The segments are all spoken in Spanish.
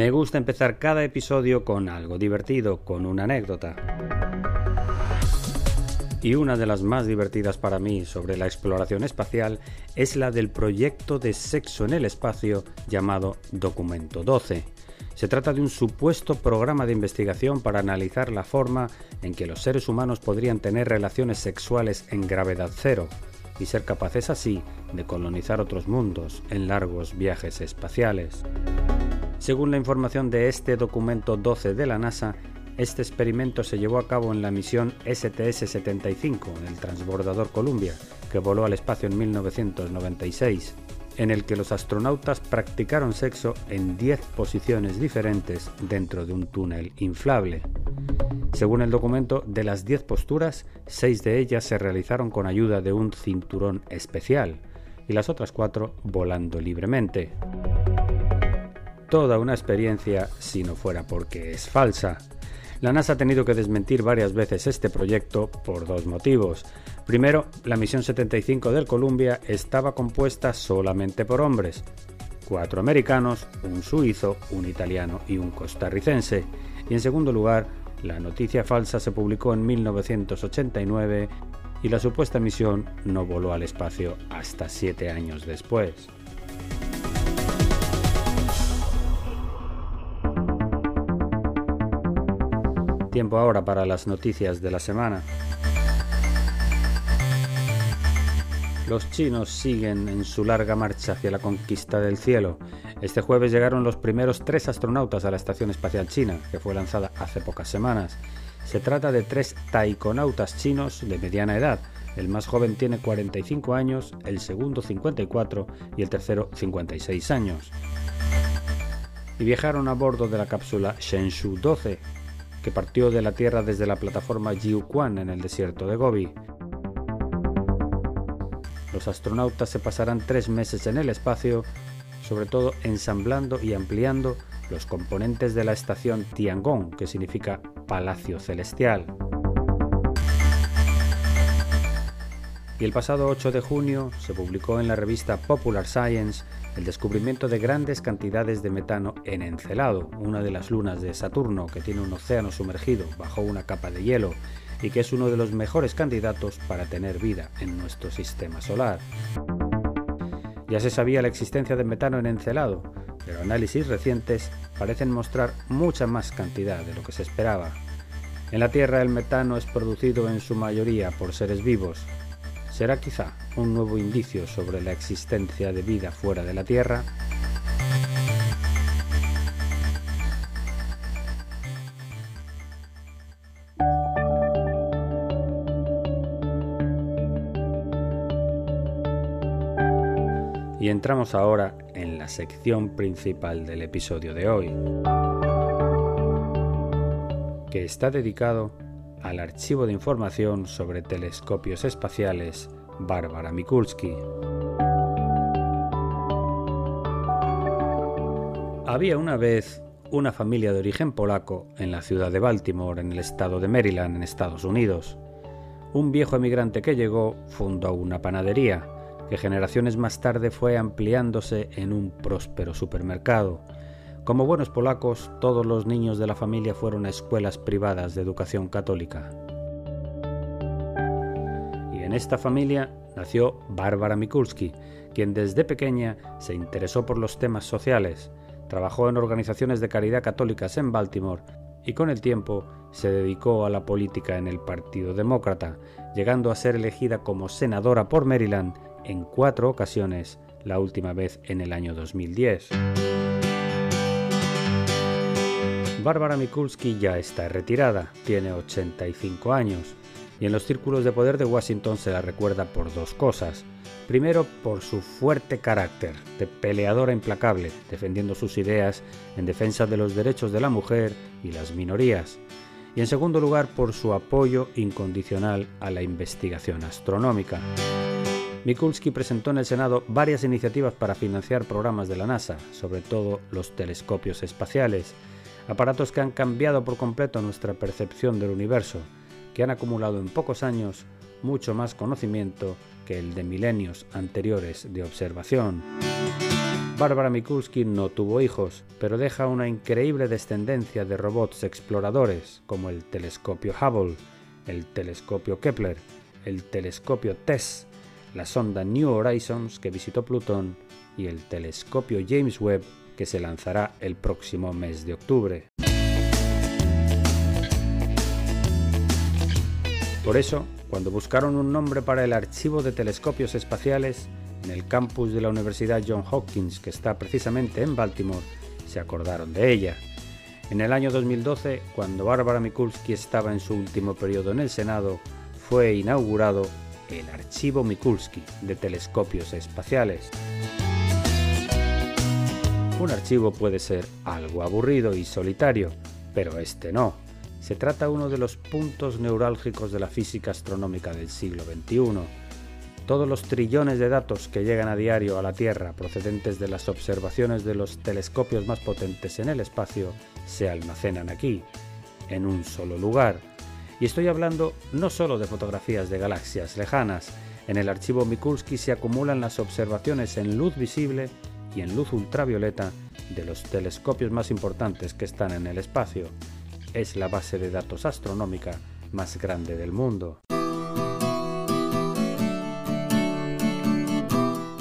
Me gusta empezar cada episodio con algo divertido, con una anécdota. Y una de las más divertidas para mí sobre la exploración espacial es la del proyecto de sexo en el espacio llamado Documento 12. Se trata de un supuesto programa de investigación para analizar la forma en que los seres humanos podrían tener relaciones sexuales en gravedad cero y ser capaces así de colonizar otros mundos en largos viajes espaciales. Según la información de este documento 12 de la NASA, este experimento se llevó a cabo en la misión STS-75 del transbordador Columbia, que voló al espacio en 1996, en el que los astronautas practicaron sexo en 10 posiciones diferentes dentro de un túnel inflable. Según el documento, de las 10 posturas, 6 de ellas se realizaron con ayuda de un cinturón especial y las otras 4 volando libremente toda una experiencia si no fuera porque es falsa. La NASA ha tenido que desmentir varias veces este proyecto por dos motivos. Primero, la misión 75 del Columbia estaba compuesta solamente por hombres. Cuatro americanos, un suizo, un italiano y un costarricense. Y en segundo lugar, la noticia falsa se publicó en 1989 y la supuesta misión no voló al espacio hasta siete años después. Tiempo ahora para las noticias de la semana. Los chinos siguen en su larga marcha hacia la conquista del cielo. Este jueves llegaron los primeros tres astronautas a la Estación Espacial China, que fue lanzada hace pocas semanas. Se trata de tres taikonautas chinos de mediana edad. El más joven tiene 45 años, el segundo 54 y el tercero 56 años. Y viajaron a bordo de la cápsula Shenzhou 12, que partió de la Tierra desde la plataforma Jiuquan en el desierto de Gobi. Los astronautas se pasarán tres meses en el espacio, sobre todo ensamblando y ampliando los componentes de la estación Tiangong, que significa Palacio Celestial. Y el pasado 8 de junio se publicó en la revista Popular Science el descubrimiento de grandes cantidades de metano en Encelado, una de las lunas de Saturno que tiene un océano sumergido bajo una capa de hielo y que es uno de los mejores candidatos para tener vida en nuestro sistema solar. Ya se sabía la existencia de metano en Encelado, pero análisis recientes parecen mostrar mucha más cantidad de lo que se esperaba. En la Tierra el metano es producido en su mayoría por seres vivos, será quizá un nuevo indicio sobre la existencia de vida fuera de la Tierra? Y entramos ahora en la sección principal del episodio de hoy, que está dedicado al archivo de información sobre telescopios espaciales Bárbara Mikulski. Había una vez una familia de origen polaco en la ciudad de Baltimore, en el estado de Maryland, en Estados Unidos. Un viejo emigrante que llegó fundó una panadería, que generaciones más tarde fue ampliándose en un próspero supermercado como buenos polacos, todos los niños de la familia fueron a escuelas privadas de educación católica. En esta familia nació Bárbara Mikulski, quien desde pequeña se interesó por los temas sociales, trabajó en organizaciones de caridad católicas en Baltimore y con el tiempo se dedicó a la política en el Partido Demócrata, llegando a ser elegida como senadora por Maryland en cuatro ocasiones, la última vez en el año 2010. Bárbara Mikulski ya está retirada, tiene 85 años, y en los círculos de poder de Washington se la recuerda por dos cosas. Primero, por su fuerte carácter de peleadora implacable, defendiendo sus ideas en defensa de los derechos de la mujer y las minorías. Y en segundo lugar, por su apoyo incondicional a la investigación astronómica. Mikulski presentó en el Senado varias iniciativas para financiar programas de la NASA, sobre todo los telescopios espaciales, aparatos que han cambiado por completo nuestra percepción del universo, han acumulado en pocos años mucho más conocimiento que el de milenios anteriores de observación. Bárbara Mikulski no tuvo hijos, pero deja una increíble descendencia de robots exploradores como el telescopio Hubble, el telescopio Kepler, el telescopio TESS, la sonda New Horizons que visitó Plutón y el telescopio James Webb que se lanzará el próximo mes de octubre. Por eso, cuando buscaron un nombre para el archivo de telescopios espaciales en el campus de la Universidad John Hopkins, que está precisamente en Baltimore, se acordaron de ella. En el año 2012, cuando Bárbara Mikulski estaba en su último periodo en el Senado, fue inaugurado el Archivo Mikulski de Telescopios Espaciales. Un archivo puede ser algo aburrido y solitario, pero este no. Se trata de uno de los puntos neurálgicos de la física astronómica del siglo XXI. Todos los trillones de datos que llegan a diario a la Tierra procedentes de las observaciones de los telescopios más potentes en el espacio se almacenan aquí, en un solo lugar. Y estoy hablando no solo de fotografías de galaxias lejanas, en el archivo Mikulski se acumulan las observaciones en luz visible y en luz ultravioleta de los telescopios más importantes que están en el espacio es la base de datos astronómica más grande del mundo.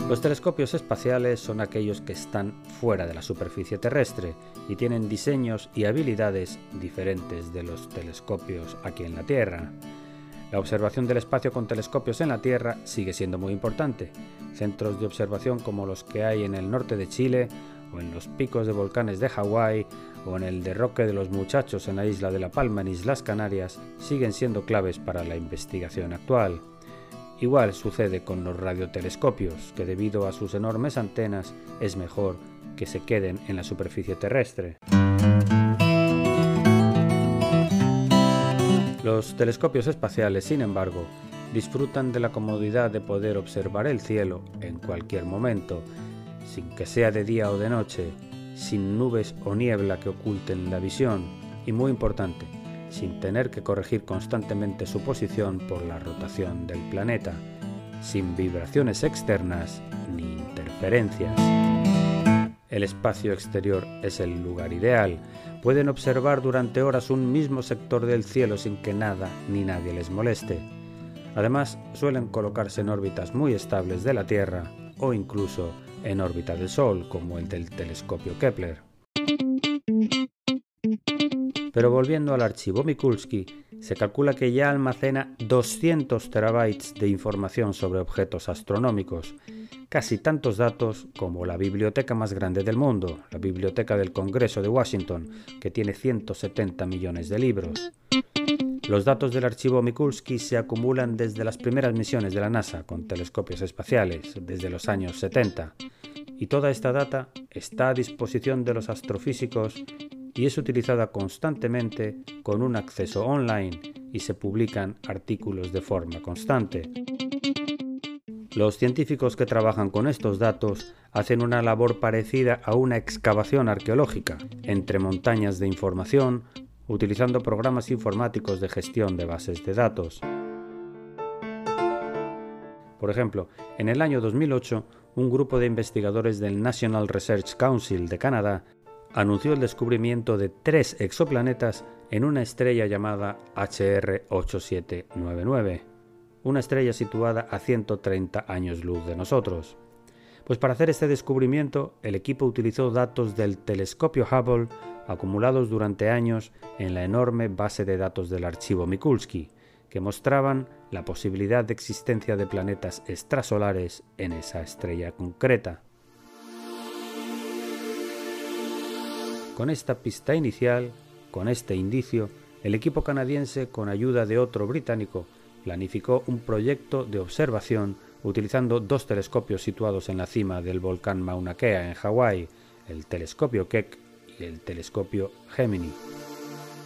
Los telescopios espaciales son aquellos que están fuera de la superficie terrestre y tienen diseños y habilidades diferentes de los telescopios aquí en la Tierra. La observación del espacio con telescopios en la Tierra sigue siendo muy importante. Centros de observación como los que hay en el norte de Chile o en los picos de volcanes de Hawái o en el derroque de los muchachos en la isla de La Palma en Islas Canarias siguen siendo claves para la investigación actual. Igual sucede con los radiotelescopios, que debido a sus enormes antenas es mejor que se queden en la superficie terrestre. Los telescopios espaciales, sin embargo, disfrutan de la comodidad de poder observar el cielo en cualquier momento, sin que sea de día o de noche, sin nubes o niebla que oculten la visión y, muy importante, sin tener que corregir constantemente su posición por la rotación del planeta, sin vibraciones externas ni interferencias. El espacio exterior es el lugar ideal. Pueden observar durante horas un mismo sector del cielo sin que nada ni nadie les moleste. Además, suelen colocarse en órbitas muy estables de la Tierra o incluso en órbita del Sol, como el del telescopio Kepler. Pero volviendo al archivo Mikulski, se calcula que ya almacena 200 terabytes de información sobre objetos astronómicos, casi tantos datos como la biblioteca más grande del mundo, la Biblioteca del Congreso de Washington, que tiene 170 millones de libros. Los datos del archivo Mikulski se acumulan desde las primeras misiones de la NASA con telescopios espaciales, desde los años 70, y toda esta data está a disposición de los astrofísicos y es utilizada constantemente con un acceso online y se publican artículos de forma constante. Los científicos que trabajan con estos datos hacen una labor parecida a una excavación arqueológica entre montañas de información utilizando programas informáticos de gestión de bases de datos. Por ejemplo, en el año 2008, un grupo de investigadores del National Research Council de Canadá anunció el descubrimiento de tres exoplanetas en una estrella llamada HR8799. una estrella situada a 130 años luz de nosotros. Pues para hacer este descubrimiento, el equipo utilizó datos del telescopio Hubble acumulados durante años en la enorme base de datos del archivo Mikulski, que mostraban la posibilidad de existencia de planetas extrasolares en esa estrella concreta. Con esta pista inicial, con este indicio, el equipo canadiense, con ayuda de otro británico, planificó un proyecto de observación utilizando dos telescopios situados en la cima del volcán Mauna Kea en Hawái, el telescopio Keck y el telescopio Gemini.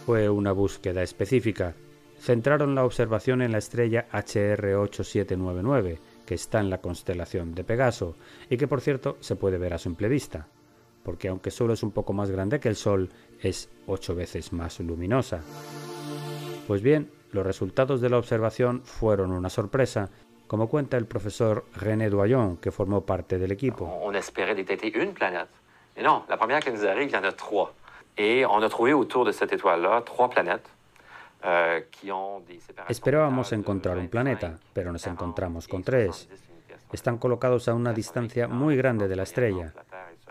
Fue una búsqueda específica. Centraron la observación en la estrella HR 8799, que está en la constelación de Pegaso y que por cierto se puede ver a simple vista, porque aunque solo es un poco más grande que el Sol, es ocho veces más luminosa. Pues bien, los resultados de la observación fueron una sorpresa, como cuenta el profesor René Doyon, que formó parte del equipo. On espérait détecter une planète. Et non, la première qui nous arrive, il y en a trois. Et on a trouvé autour de cette étoile-là trois planètes. Euh, qui ont des Esperábamos encontrar un planeta, pero nos encontramos con tres. Están colocados a una distancia muy grande de la estrella.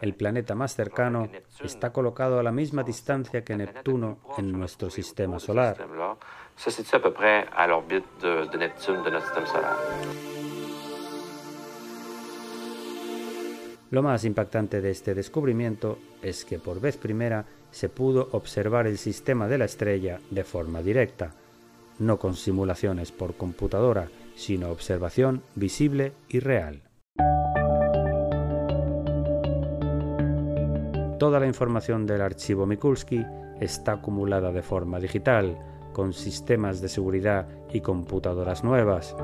El planeta más cercano está colocado a la misma distancia que Neptuno en nuestro sistema solar. Se situe à peu près à l'orbite de, de Neptune de notre système solaire. Lo más impactante de este descubrimiento es que por vez primera se pudo observar el sistema de la estrella de forma directa, no con simulaciones por computadora, sino observación visible y real. Toda la información del archivo Mikulski está acumulada de forma digital, con sistemas de seguridad y computadoras nuevas.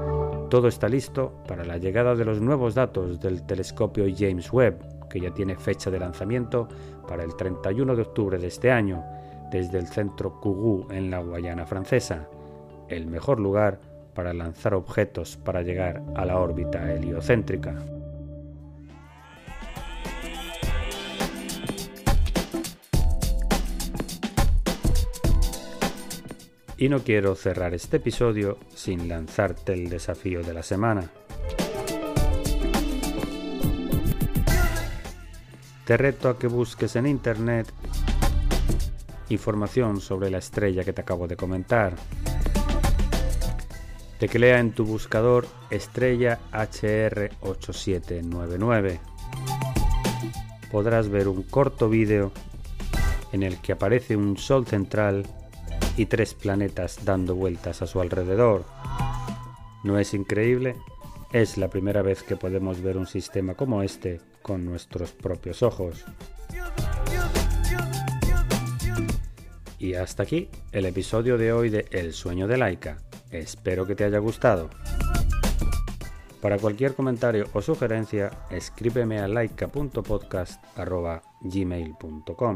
Todo está listo para la llegada de los nuevos datos del telescopio James Webb, que ya tiene fecha de lanzamiento para el 31 de octubre de este año, desde el centro Kourou en la Guayana francesa, el mejor lugar para lanzar objetos para llegar a la órbita heliocéntrica. Y no quiero cerrar este episodio sin lanzarte el desafío de la semana. Te reto a que busques en Internet información sobre la estrella que te acabo de comentar. Teclea en tu buscador estrella HR8799. Podrás ver un corto vídeo en el que aparece un sol central y tres planetas dando vueltas a su alrededor. ¿No es increíble? Es la primera vez que podemos ver un sistema como este con nuestros propios ojos. Y hasta aquí el episodio de hoy de El sueño de Laika. Espero que te haya gustado. Para cualquier comentario o sugerencia, escríbeme a laika.podcast.gmail.com.